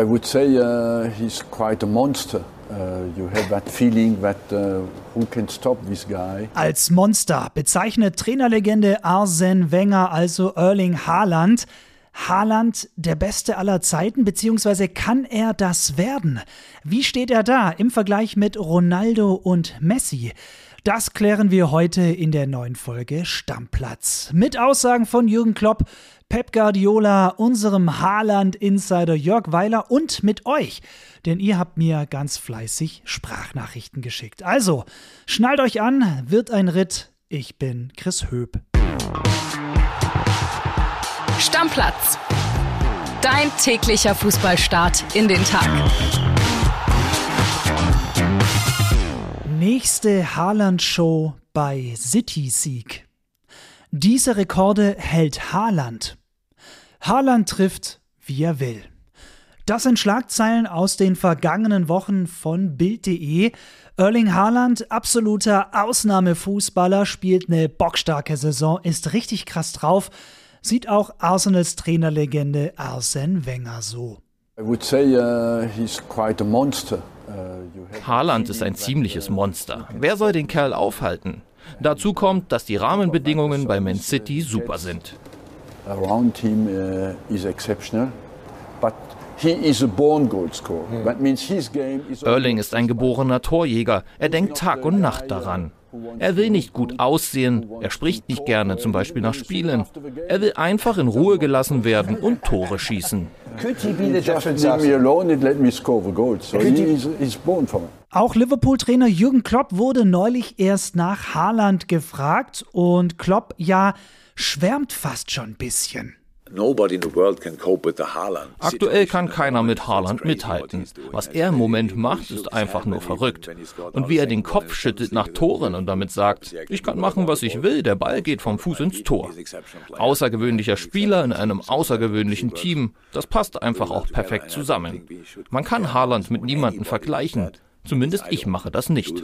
I would say uh, he's quite a monster. Uh, you have that feeling that uh, who can stop this guy? Als Monster bezeichnet Trainerlegende Arsene Wenger also Erling Haaland. Haaland der Beste aller Zeiten, beziehungsweise kann er das werden? Wie steht er da im Vergleich mit Ronaldo und Messi? Das klären wir heute in der neuen Folge Stammplatz. Mit Aussagen von Jürgen Klopp, Pep Guardiola, unserem Haaland-Insider Jörg Weiler und mit euch. Denn ihr habt mir ganz fleißig Sprachnachrichten geschickt. Also, schnallt euch an, wird ein Ritt. Ich bin Chris Höp. Stammplatz. Dein täglicher Fußballstart in den Tag. Nächste Haaland-Show bei City Sieg. Diese Rekorde hält Haaland. Haaland trifft, wie er will. Das sind Schlagzeilen aus den vergangenen Wochen von Bild.de. Erling Haaland, absoluter Ausnahmefußballer, spielt eine bockstarke Saison, ist richtig krass drauf. Sieht auch Arsenals Trainerlegende Arsene Wenger so. I would say uh, he's quite a monster. Haaland ist ein ziemliches Monster. Wer soll den Kerl aufhalten? Dazu kommt, dass die Rahmenbedingungen bei Man City super sind. Around him uh, is exceptional, but he is a born goal scorer. That means his game is Erling ist ein geborener Torjäger. Er denkt Tag und Nacht daran. Er will nicht gut aussehen, er spricht nicht gerne, zum Beispiel nach Spielen. Er will einfach in Ruhe gelassen werden und Tore schießen. Auch Liverpool-Trainer Jürgen Klopp wurde neulich erst nach Haaland gefragt und Klopp ja schwärmt fast schon ein bisschen. Aktuell kann keiner mit Haaland mithalten. Was er im Moment macht, ist einfach nur verrückt. Und wie er den Kopf schüttelt nach Toren und damit sagt, ich kann machen, was ich will, der Ball geht vom Fuß ins Tor. Außergewöhnlicher Spieler in einem außergewöhnlichen Team, das passt einfach auch perfekt zusammen. Man kann Haaland mit niemandem vergleichen. Zumindest ich mache das nicht.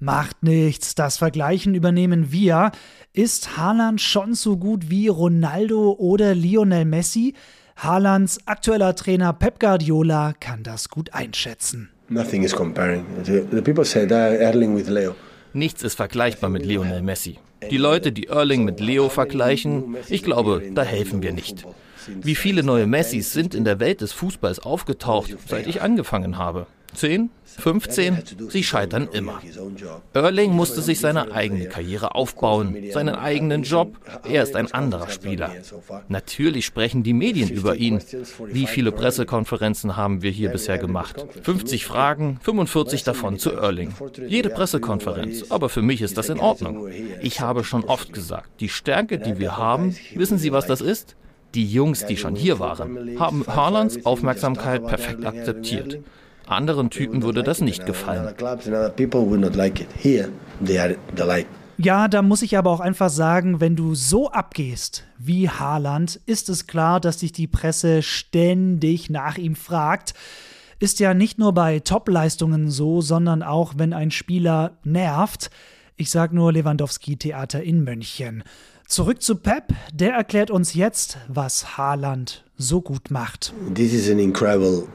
Macht nichts, das Vergleichen übernehmen wir. Ist Haaland schon so gut wie Ronaldo oder Lionel Messi? Haalands aktueller Trainer Pep Guardiola kann das gut einschätzen. Nothing is comparing. The, people said Erling with Leo. Nichts ist vergleichbar mit Lionel Messi. Die Leute, die Erling mit Leo vergleichen, ich glaube, da helfen wir nicht. Wie viele neue Messis sind in der Welt des Fußballs aufgetaucht, seit ich angefangen habe? 10? 15? Sie scheitern immer. Erling musste sich seine eigene Karriere aufbauen, seinen eigenen Job. Er ist ein anderer Spieler. Natürlich sprechen die Medien über ihn. Wie viele Pressekonferenzen haben wir hier bisher gemacht? 50 Fragen, 45 davon zu Erling. Jede Pressekonferenz. Aber für mich ist das in Ordnung. Ich habe schon oft gesagt, die Stärke, die wir haben, wissen Sie, was das ist? Die Jungs, die schon hier waren, haben Haalands Aufmerksamkeit perfekt akzeptiert. Anderen Typen würde das nicht gefallen. Ja, da muss ich aber auch einfach sagen, wenn du so abgehst wie Haaland, ist es klar, dass dich die Presse ständig nach ihm fragt. Ist ja nicht nur bei Top-Leistungen so, sondern auch, wenn ein Spieler nervt. Ich sag nur Lewandowski-Theater in München. Zurück zu Pep, der erklärt uns jetzt, was Haaland so gut macht. This is an incredible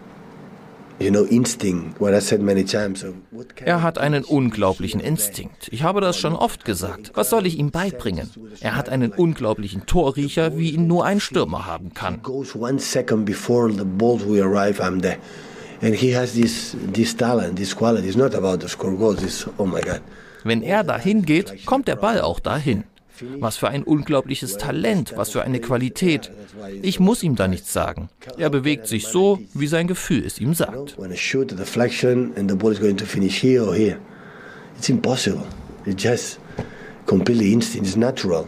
Er hat einen unglaublichen Instinkt. Ich habe das schon oft gesagt. Was soll ich ihm beibringen? Er hat einen unglaublichen Torriecher, wie ihn nur ein Stürmer haben kann. goes one second before the ball will arrive, I'm there. And he has this this talent, this quality. It's not about the score goals. It's oh my God. Wenn er dahin geht, kommt der Ball auch dahin. Was für ein unglaubliches Talent, was für eine Qualität. Ich muss ihm da nichts sagen. Er bewegt sich so, wie sein Gefühl es ihm sagt. It's impossible. It's just completely instinct. It's natural.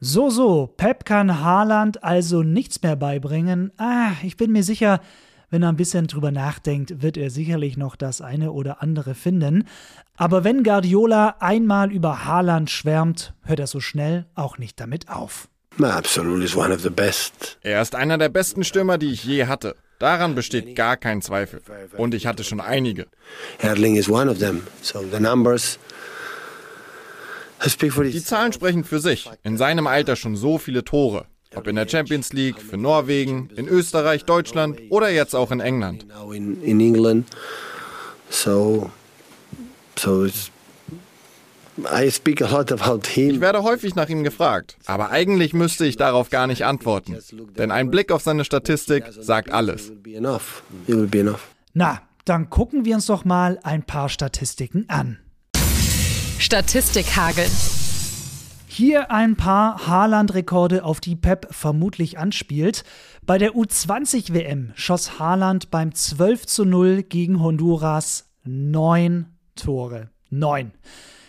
So, so, Pep kann Haaland also nichts mehr beibringen. Ah, ich bin mir sicher, wenn er ein bisschen drüber nachdenkt, wird er sicherlich noch das eine oder andere finden. Aber wenn Guardiola einmal über Haaland schwärmt, hört er so schnell auch nicht damit auf. Absolutely, is one of the best. Er ist einer der besten Stürmer, die ich je hatte. Daran besteht gar kein Zweifel. Und ich hatte schon einige. Erling is one of them. So the numbers speak for Die. Zahlen sprechen für sich. In seinem Alter schon so viele Tore. Ob in der Champions League, für Norwegen, in Österreich, Deutschland oder jetzt auch in England. Now in, in England. So, so it's, I speak a lot about Ich him. werde häufig nach ihm gefragt, aber eigentlich müsste ich darauf gar nicht antworten. Denn ein Blick auf seine Statistik sagt alles. It will be enough. It will be enough. Na, dann gucken wir uns doch mal ein paar Statistiken an. Statistikhagel. Hier ein paar Haaland-Rekorde, auf die Pep vermutlich anspielt. Bei der U20 WM schoss Haaland beim 12 zu 0 gegen Honduras neun Tore. Neun.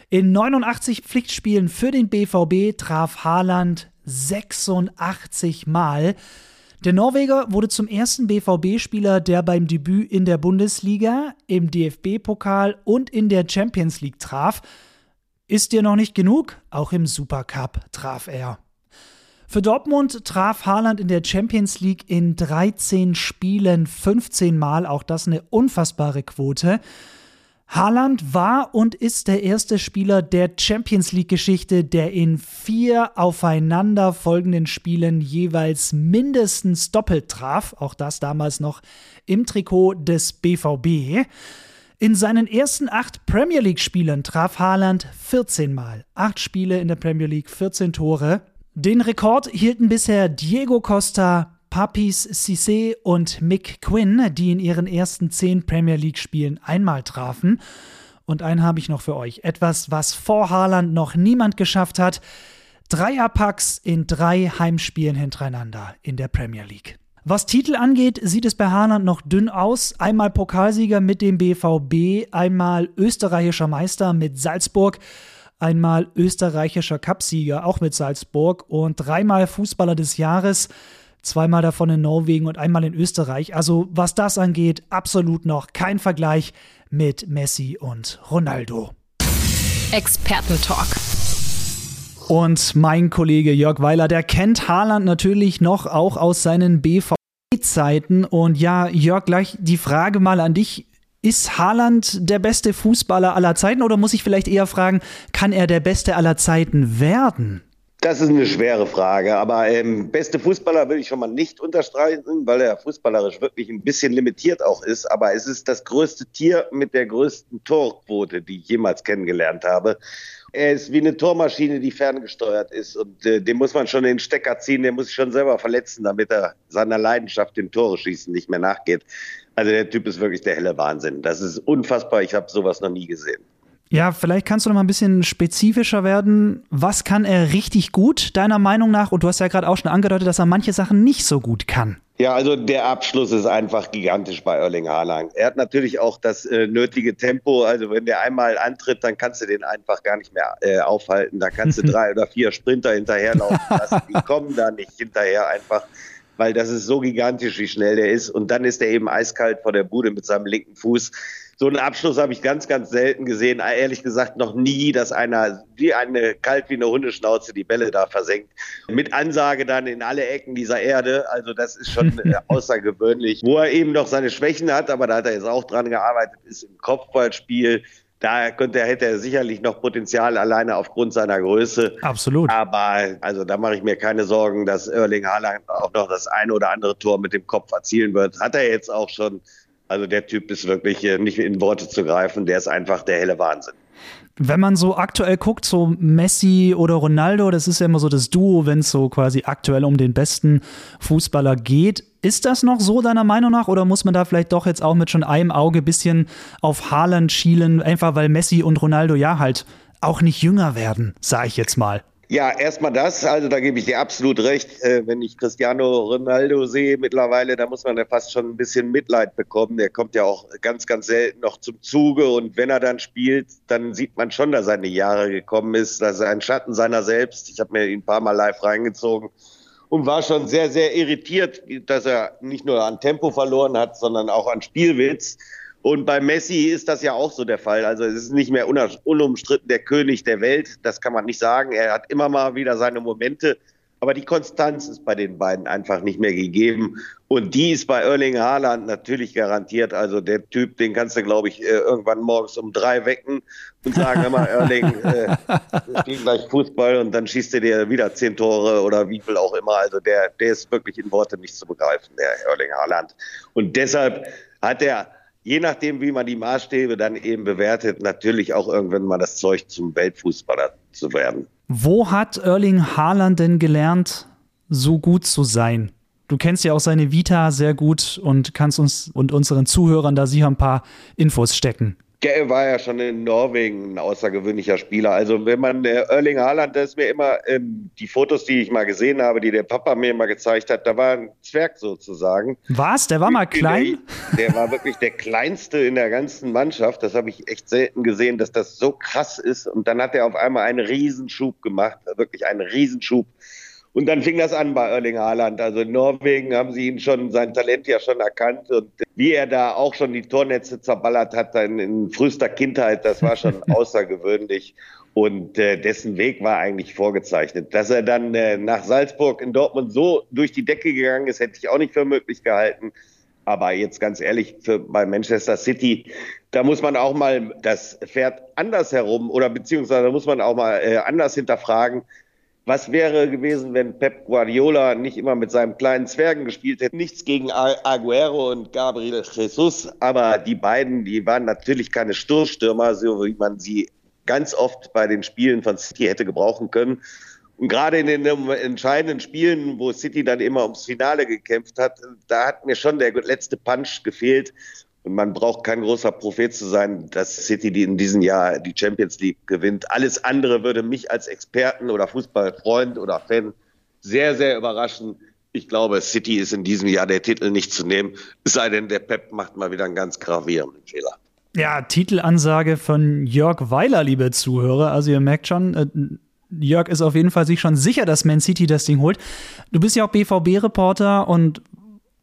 In 89 Pflichtspielen für den BVB traf Haaland 86 Mal. Der Norweger wurde zum ersten BVB-Spieler, der beim Debüt in der Bundesliga, im DFB-Pokal und in der Champions League traf. Ist dir noch nicht genug? Auch im Supercup traf er. Für Dortmund traf Haaland in der Champions League in 13 Spielen 15 Mal, auch das eine unfassbare Quote. Haaland war und ist der erste Spieler der Champions League-Geschichte, der in vier aufeinanderfolgenden Spielen jeweils mindestens doppelt traf, auch das damals noch im Trikot des BVB. In seinen ersten acht Premier League-Spielen traf Haaland 14 Mal. Acht Spiele in der Premier League, 14 Tore. Den Rekord hielten bisher Diego Costa, Papis Cissé und Mick Quinn, die in ihren ersten zehn Premier League-Spielen einmal trafen. Und einen habe ich noch für euch. Etwas, was vor Haaland noch niemand geschafft hat. Dreierpacks in drei Heimspielen hintereinander in der Premier League. Was Titel angeht, sieht es bei Haaland noch dünn aus. Einmal Pokalsieger mit dem BVB, einmal österreichischer Meister mit Salzburg, einmal österreichischer Cupsieger auch mit Salzburg und dreimal Fußballer des Jahres, zweimal davon in Norwegen und einmal in Österreich. Also was das angeht, absolut noch kein Vergleich mit Messi und Ronaldo. Expertentalk. Und mein Kollege Jörg Weiler, der kennt Haaland natürlich noch auch aus seinen BVB-Zeiten. Und ja, Jörg, gleich die Frage mal an dich. Ist Haaland der beste Fußballer aller Zeiten oder muss ich vielleicht eher fragen, kann er der beste aller Zeiten werden? Das ist eine schwere Frage, aber ähm, beste Fußballer will ich schon mal nicht unterstreichen, weil er fußballerisch wirklich ein bisschen limitiert auch ist. Aber es ist das größte Tier mit der größten Torquote, die ich jemals kennengelernt habe. Er ist wie eine Tormaschine, die ferngesteuert ist und äh, dem muss man schon den Stecker ziehen, der muss sich schon selber verletzen, damit er seiner Leidenschaft dem Tore schießen nicht mehr nachgeht. Also der Typ ist wirklich der helle Wahnsinn. Das ist unfassbar, ich habe sowas noch nie gesehen. Ja, vielleicht kannst du noch mal ein bisschen spezifischer werden. Was kann er richtig gut, deiner Meinung nach? Und du hast ja gerade auch schon angedeutet, dass er manche Sachen nicht so gut kann. Ja, also der Abschluss ist einfach gigantisch bei Erling Haaland. Er hat natürlich auch das äh, nötige Tempo. Also wenn der einmal antritt, dann kannst du den einfach gar nicht mehr äh, aufhalten. Da kannst du drei oder vier Sprinter hinterherlaufen lassen. Die kommen da nicht hinterher einfach, weil das ist so gigantisch, wie schnell der ist. Und dann ist er eben eiskalt vor der Bude mit seinem linken Fuß. So einen Abschluss habe ich ganz, ganz selten gesehen. Ehrlich gesagt noch nie, dass einer wie eine kalt wie eine Hundeschnauze die Bälle da versenkt. Mit Ansage dann in alle Ecken dieser Erde. Also das ist schon äh, außergewöhnlich. Wo er eben noch seine Schwächen hat, aber da hat er jetzt auch dran gearbeitet, ist im Kopfballspiel. Da könnte, hätte er sicherlich noch Potenzial alleine aufgrund seiner Größe. Absolut. Aber also da mache ich mir keine Sorgen, dass Erling Haaland auch noch das eine oder andere Tor mit dem Kopf erzielen wird. Hat er jetzt auch schon. Also der Typ ist wirklich äh, nicht in Worte zu greifen. Der ist einfach der helle Wahnsinn. Wenn man so aktuell guckt, so Messi oder Ronaldo, das ist ja immer so das Duo, wenn es so quasi aktuell um den besten Fußballer geht. Ist das noch so deiner Meinung nach oder muss man da vielleicht doch jetzt auch mit schon einem Auge bisschen auf Haaland schielen, einfach weil Messi und Ronaldo ja halt auch nicht jünger werden, sage ich jetzt mal. Ja, erstmal das, also da gebe ich dir absolut recht. Äh, wenn ich Cristiano Ronaldo sehe mittlerweile, da muss man ja fast schon ein bisschen Mitleid bekommen. Der kommt ja auch ganz, ganz selten noch zum Zuge und wenn er dann spielt, dann sieht man schon, dass er in die Jahre gekommen ist, dass er ein Schatten seiner selbst. Ich habe mir ihn ein paar Mal live reingezogen und war schon sehr, sehr irritiert, dass er nicht nur an Tempo verloren hat, sondern auch an Spielwitz. Und bei Messi ist das ja auch so der Fall. Also es ist nicht mehr unumstritten der König der Welt. Das kann man nicht sagen. Er hat immer mal wieder seine Momente. Aber die Konstanz ist bei den beiden einfach nicht mehr gegeben. Und die ist bei Erling Haaland natürlich garantiert. Also der Typ, den kannst du, glaube ich, äh, irgendwann morgens um drei wecken und sagen immer, Erling, äh, spiel gleich Fußball und dann schießt er dir wieder zehn Tore oder wie viel auch immer. Also der, der ist wirklich in Worte nicht zu begreifen, der Erling Haaland. Und deshalb hat er je nachdem, wie man die Maßstäbe dann eben bewertet, natürlich auch irgendwann mal das Zeug zum Weltfußballer zu werden. Wo hat Erling Haaland denn gelernt, so gut zu sein? Du kennst ja auch seine Vita sehr gut und kannst uns und unseren Zuhörern da sicher ein paar Infos stecken. Er war ja schon in Norwegen ein außergewöhnlicher Spieler. Also wenn man äh, Erling Haaland, das ist mir immer ähm, die Fotos, die ich mal gesehen habe, die der Papa mir immer gezeigt hat, da war ein Zwerg sozusagen. Was? Der war mal klein? Der, der war wirklich der kleinste in der ganzen Mannschaft. Das habe ich echt selten gesehen, dass das so krass ist. Und dann hat er auf einmal einen Riesenschub gemacht, wirklich einen Riesenschub. Und dann fing das an bei Erling Haaland. Also in Norwegen haben sie ihn schon, sein Talent ja schon erkannt. Und wie er da auch schon die Tornetze zerballert hat in, in frühester Kindheit, das war schon außergewöhnlich. Und äh, dessen Weg war eigentlich vorgezeichnet. Dass er dann äh, nach Salzburg in Dortmund so durch die Decke gegangen ist, hätte ich auch nicht für möglich gehalten. Aber jetzt ganz ehrlich, für, bei Manchester City, da muss man auch mal das Pferd anders herum oder beziehungsweise muss man auch mal äh, anders hinterfragen. Was wäre gewesen, wenn Pep Guardiola nicht immer mit seinem kleinen Zwergen gespielt hätte? Nichts gegen Aguero und Gabriel Jesus, aber die beiden, die waren natürlich keine Stoßstürmer, so wie man sie ganz oft bei den Spielen von City hätte gebrauchen können. Und gerade in den entscheidenden Spielen, wo City dann immer ums Finale gekämpft hat, da hat mir schon der letzte Punch gefehlt. Man braucht kein großer Prophet zu sein, dass City die in diesem Jahr die Champions League gewinnt. Alles andere würde mich als Experten oder Fußballfreund oder Fan sehr, sehr überraschen. Ich glaube, City ist in diesem Jahr der Titel nicht zu nehmen, es sei denn, der Pep macht mal wieder einen ganz gravierenden Fehler. Ja, Titelansage von Jörg Weiler, liebe Zuhörer. Also ihr merkt schon, äh, Jörg ist auf jeden Fall sich schon sicher, dass Man City das Ding holt. Du bist ja auch BVB-Reporter und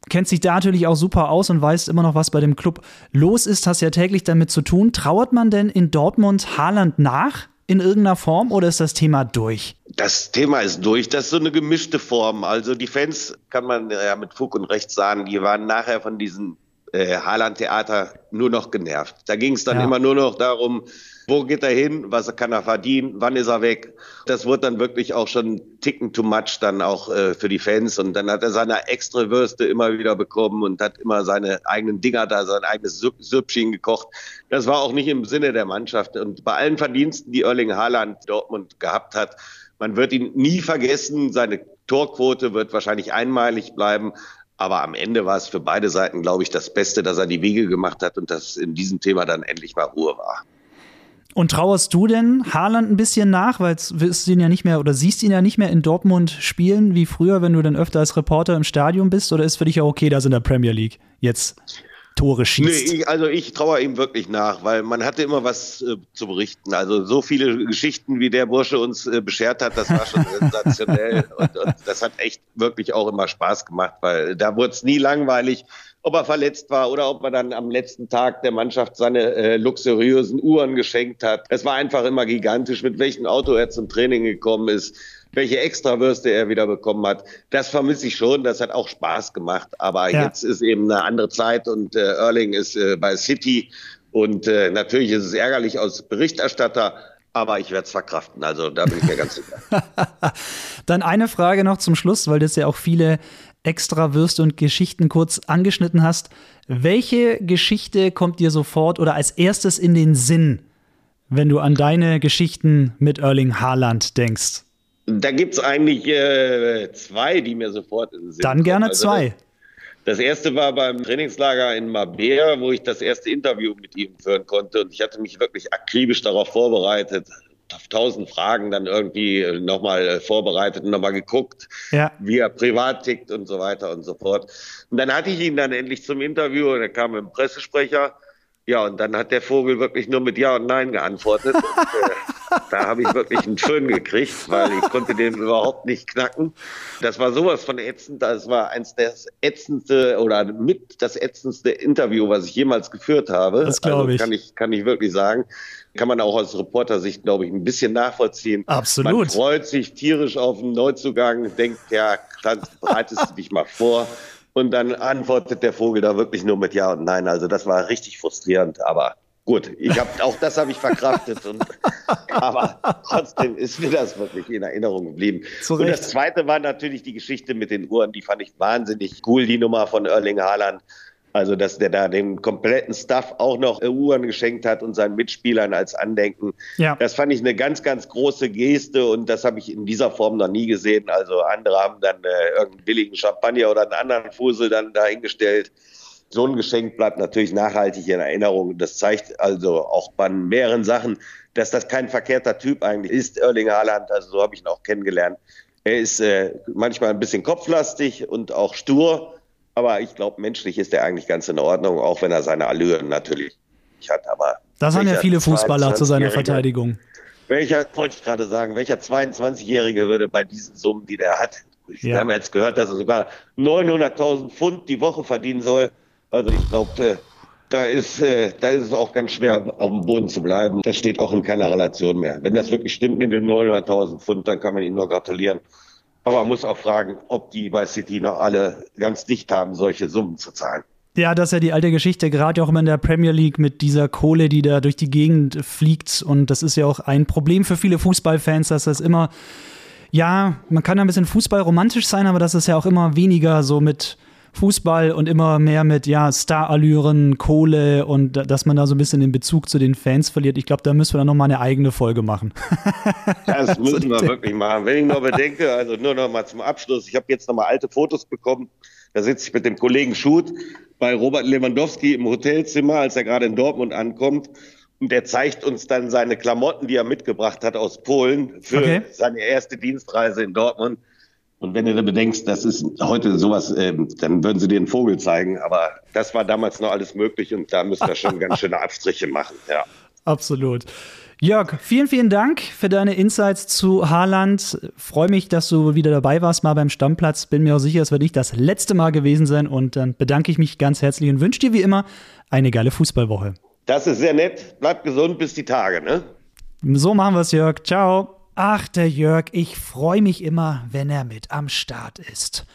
kennt sich da natürlich auch super aus und weiß immer noch, was bei dem Club los ist, hast ja täglich damit zu tun. Trauert man denn in Dortmund Haaland nach in irgendeiner Form oder ist das Thema durch? Das Thema ist durch. Das ist so eine gemischte Form. Also die Fans, kann man ja mit Fug und Recht sagen, die waren nachher von diesem äh, Haaland-Theater nur noch genervt. Da ging es dann ja. immer nur noch darum, wo geht er hin? Was kann er verdienen? Wann ist er weg? Das wurde dann wirklich auch schon ticken too much dann auch äh, für die Fans. Und dann hat er seine extra Würste immer wieder bekommen und hat immer seine eigenen Dinger da, sein eigenes Süppchen gekocht. Das war auch nicht im Sinne der Mannschaft. Und bei allen Verdiensten, die Erling Haaland Dortmund gehabt hat, man wird ihn nie vergessen. Seine Torquote wird wahrscheinlich einmalig bleiben. Aber am Ende war es für beide Seiten, glaube ich, das Beste, dass er die Wege gemacht hat und dass in diesem Thema dann endlich mal Ruhe war. Und trauerst du denn Haaland ein bisschen nach, weil du ihn ja nicht mehr oder siehst ihn ja nicht mehr in Dortmund spielen wie früher, wenn du dann öfter als Reporter im Stadion bist? Oder ist für dich ja okay, dass in der Premier League jetzt Tore schießt? Nee, ich, also ich trauere ihm wirklich nach, weil man hatte immer was äh, zu berichten. Also so viele Geschichten, wie der Bursche uns äh, beschert hat, das war schon sensationell. und, und das hat echt wirklich auch immer Spaß gemacht, weil da wurde es nie langweilig ob er verletzt war oder ob er dann am letzten Tag der Mannschaft seine äh, luxuriösen Uhren geschenkt hat. Es war einfach immer gigantisch, mit welchem Auto er zum Training gekommen ist, welche Extrawürste er wieder bekommen hat. Das vermisse ich schon, das hat auch Spaß gemacht. Aber ja. jetzt ist eben eine andere Zeit und äh, Erling ist äh, bei City und äh, natürlich ist es ärgerlich als Berichterstatter, aber ich werde es verkraften. Also da bin ich mir ganz sicher. Dann eine Frage noch zum Schluss, weil das ja auch viele extra Würste und Geschichten kurz angeschnitten hast. Welche Geschichte kommt dir sofort oder als erstes in den Sinn, wenn du an deine Geschichten mit Erling Haaland denkst? Da gibt es eigentlich äh, zwei, die mir sofort in den Sinn Dann gerne also zwei. Das, erste war beim Trainingslager in Mabea, wo ich das erste Interview mit ihm führen konnte. Und ich hatte mich wirklich akribisch darauf vorbereitet tausend Fragen dann irgendwie äh, nochmal äh, vorbereitet und nochmal geguckt, ja. wie er privat tickt und so weiter und so fort. Und dann hatte ich ihn dann endlich zum Interview und er kam mit dem Pressesprecher Ja, und dann hat der Vogel wirklich nur mit Ja und Nein geantwortet. Und, äh, da habe ich wirklich einen Föhn gekriegt, weil ich konnte den überhaupt nicht knacken. Das war sowas von ätzend. Das war eins das ätzendste oder mit das ätzendste Interview, was ich jemals geführt habe. Das glaube also ich. Kann ich. Kann ich wirklich sagen. Kann man auch aus Reportersicht, glaube ich, ein bisschen nachvollziehen. Absolut. Man freut sich tierisch auf einen Neuzugang, denkt, ja, dann bereitest du dich mal vor. Und dann antwortet der Vogel da wirklich nur mit Ja und Nein. Also das war richtig frustrierend, aber gut, ich habe auch das habe ich verkraftet und aber trotzdem ist mir das wirklich in Erinnerung geblieben. Zu und das zweite war natürlich die Geschichte mit den Uhren, die fand ich wahnsinnig cool, die Nummer von Erling Haaland. Also, dass der da dem kompletten Staff auch noch äh, Uhren geschenkt hat und seinen Mitspielern als Andenken. Ja. Das fand ich eine ganz, ganz große Geste und das habe ich in dieser Form noch nie gesehen. Also andere haben dann äh, irgendeinen billigen Champagner oder einen anderen Fusel dann dahingestellt. So ein Geschenk bleibt natürlich nachhaltig in Erinnerung. Das zeigt also auch bei mehreren Sachen, dass das kein verkehrter Typ eigentlich ist, Erling Haaland. Also so habe ich ihn auch kennengelernt. Er ist äh, manchmal ein bisschen kopflastig und auch stur, aber ich glaube, menschlich ist er eigentlich ganz in Ordnung, auch wenn er seine Allüren natürlich hat. Aber Das haben ja viele Fußballer zu seiner 22-Jährige Verteidigung. welcher, wollte ich gerade sagen, welcher 22-Jährige würde bei diesen Summen, die der hat, Ja. wir haben jetzt gehört, dass er sogar 900.000 Pfund die Woche verdienen soll. Also ich glaube, da ist, äh, da ist es auch ganz schwer, auf dem Boden zu bleiben. Das steht auch in keiner Relation mehr. Wenn das wirklich stimmt mit den 900.000 Pfund, dann kann man ihm nur gratulieren. Aber man muss auch fragen, ob die bei City noch alle ganz dicht haben, solche Summen zu zahlen. Ja, das ist ja die alte Geschichte, gerade auch immer in der Premier League mit dieser Kohle, die da durch die Gegend fliegt. Und das ist ja auch ein Problem für viele Fußballfans, dass das immer, ja, man kann ein bisschen fußballromantisch sein, aber das ist ja auch immer weniger so mit Fußball und immer mehr mit, ja, Starallüren, Kohle und da- dass man da so ein bisschen den Bezug zu den Fans verliert. Ich glaube, da müssen wir dann nochmal eine eigene Folge machen. Das müssen wir wirklich machen. Wenn ich noch bedenke, also nur noch mal zum Abschluss, ich habe jetzt noch mal alte Fotos bekommen. Da sitze ich mit dem Kollegen Schut bei Robert Lewandowski im Hotelzimmer, als er gerade in Dortmund ankommt. Und der zeigt uns dann seine Klamotten, die er mitgebracht hat aus Polen für Okay. seine erste Dienstreise in Dortmund. Und wenn du da bedenkst, das ist heute sowas, ähm, dann würden sie dir einen Vogel zeigen. Aber das war damals noch alles möglich und da müssen wir schon ganz schöne Abstriche machen. Ja. Absolut. Jörg, vielen, vielen Dank für deine Insights zu Haaland. Freue mich, dass du wieder dabei warst, mal beim Stammplatz. Bin mir auch sicher, es wird nicht das letzte Mal gewesen sein. Und dann bedanke ich mich ganz herzlich und wünsche dir wie immer eine geile Fußballwoche. Das ist sehr nett. Bleibt gesund bis die Tage, ne? So machen wir es, Jörg. Ciao. Ach, der Jörg, ich freue mich immer, wenn er mit am Start ist.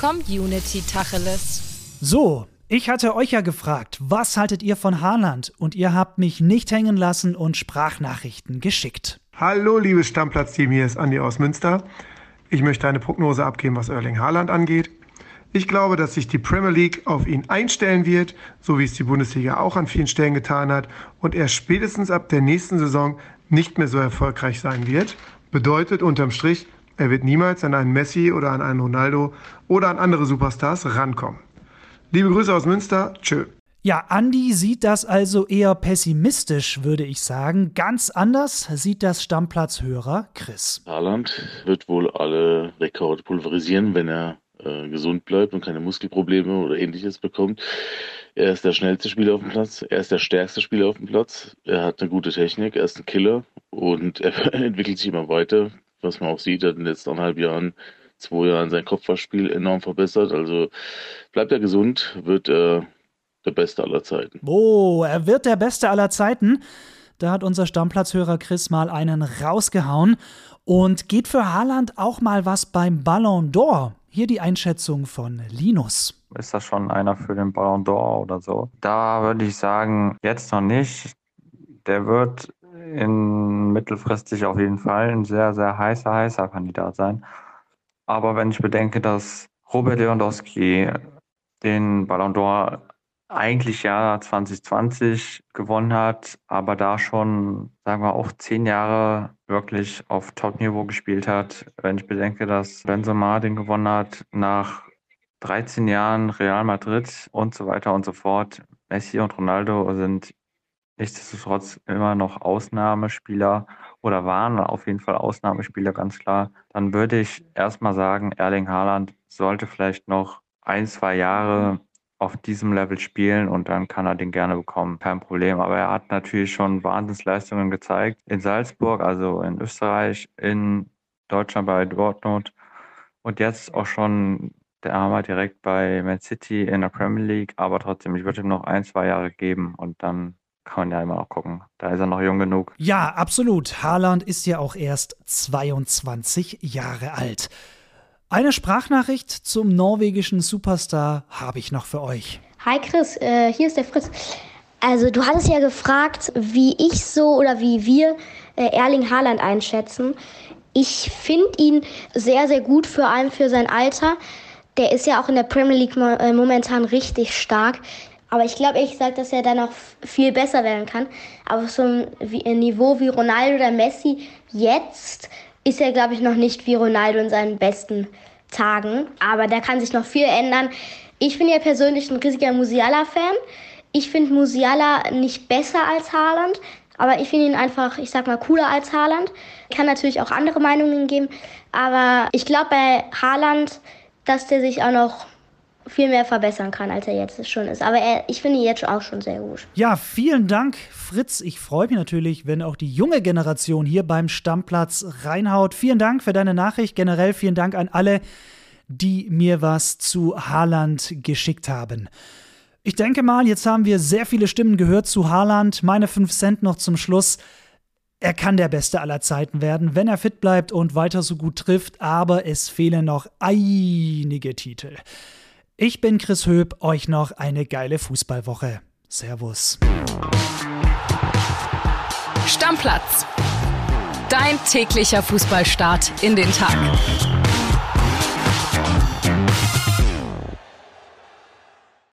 Community Tacheles. So, ich hatte euch ja gefragt, was haltet ihr von Haaland? Und ihr habt mich nicht hängen lassen und Sprachnachrichten geschickt. Hallo, liebes Stammplatz-Team, hier ist Andi aus Münster. Ich möchte eine Prognose abgeben, was Erling Haaland angeht. Ich glaube, dass sich die Premier League auf ihn einstellen wird, so wie es die Bundesliga auch an vielen Stellen getan hat, und er spätestens ab der nächsten Saison nicht mehr so erfolgreich sein wird. Bedeutet unterm Strich, er wird niemals an einen Messi oder an einen Ronaldo oder an andere Superstars rankommen. Liebe Grüße aus Münster, tschö. Ja, Andi sieht das also eher pessimistisch, würde ich sagen. Ganz anders sieht das Stammplatzhörer Chris. Haaland wird wohl alle Rekorde pulverisieren, wenn er äh, gesund bleibt und keine Muskelprobleme oder ähnliches bekommt. Er ist der schnellste Spieler auf dem Platz, er ist der stärkste Spieler auf dem Platz, er hat eine gute Technik, er ist ein Killer und er entwickelt sich immer weiter, was man auch sieht, er hat in den letzten anderthalb Jahren, zwei Jahren sein Kopfballspiel enorm verbessert. Also bleibt er gesund, wird er der Beste aller Zeiten. Oh, er wird der Beste aller Zeiten. Da hat unser Stammplatzhörer Chris mal einen rausgehauen. Und geht für Haaland auch mal was beim Ballon d'Or? Hier die Einschätzung von Linus. Ist das schon einer für den Ballon d'Or oder so? Da würde ich sagen, jetzt noch nicht. Der wird in mittelfristig auf jeden Fall ein sehr, sehr heißer, heißer Kandidat sein. Aber wenn ich bedenke, dass Robert Lewandowski den Ballon d'Or eigentlich ja 2020 gewonnen hat, aber da schon, sagen wir, auch zehn Jahre wirklich auf Top-Niveau gespielt hat. Wenn ich bedenke, dass Benzema den gewonnen hat nach 13 Jahren Real Madrid und so weiter und so fort. Messi und Ronaldo sind nichtsdestotrotz immer noch Ausnahmespieler oder waren auf jeden Fall Ausnahmespieler, ganz klar. Dann würde ich erstmal sagen, Erling Haaland sollte vielleicht noch ein, zwei Jahre auf diesem Level spielen und dann kann er den gerne bekommen. Kein Problem. Aber er hat natürlich schon Wahnsinnsleistungen gezeigt. In Salzburg, also in Österreich, in Deutschland bei Dortmund und jetzt auch schon der Armer direkt bei Man City in der Premier League. Aber trotzdem, ich würde ihm noch ein, zwei Jahre geben und dann kann man ja immer noch gucken. Da ist er noch jung genug. Ja, absolut. Haaland ist ja auch erst 22 Jahre alt. Eine Sprachnachricht zum norwegischen Superstar habe ich noch für euch. Hi Chris, äh, hier ist der Fritz. Also du hattest ja gefragt, wie ich so oder wie wir äh, Erling Haaland einschätzen. Ich finde ihn sehr, sehr gut, vor allem für sein Alter. Der ist ja auch in der Premier League äh, momentan richtig stark. Aber ich glaube ehrlich gesagt, dass er dann noch viel besser werden kann. Aber so ein Niveau wie Ronaldo oder Messi jetzt ist er, glaube ich, noch nicht wie Ronaldo in seinen besten Tagen. Aber da kann sich noch viel ändern. Ich bin ja persönlich ein riesiger Musiala-Fan. Ich finde Musiala nicht besser als Haaland, aber ich finde ihn einfach, ich sag mal, cooler als Haaland. Kann natürlich auch andere Meinungen geben, aber ich glaube bei Haaland, dass der sich auch noch viel mehr verbessern kann, als er jetzt schon ist. Aber er, ich finde ihn jetzt auch schon sehr gut. Ja, vielen Dank, Fritz. Ich freue mich natürlich, wenn auch die junge Generation hier beim Stammplatz reinhaut. Vielen Dank für deine Nachricht. Generell vielen Dank an alle, die mir was zu Haaland geschickt haben. Ich denke mal, jetzt haben wir sehr viele Stimmen gehört zu Haaland. Meine 5 Cent noch zum Schluss. Er kann der Beste aller Zeiten werden, wenn er fit bleibt und weiter so gut trifft, aber es fehlen noch einige Titel. Ich bin Chris Höp, euch noch eine geile Fußballwoche. Servus. Stammplatz. Dein täglicher Fußballstart in den Tag.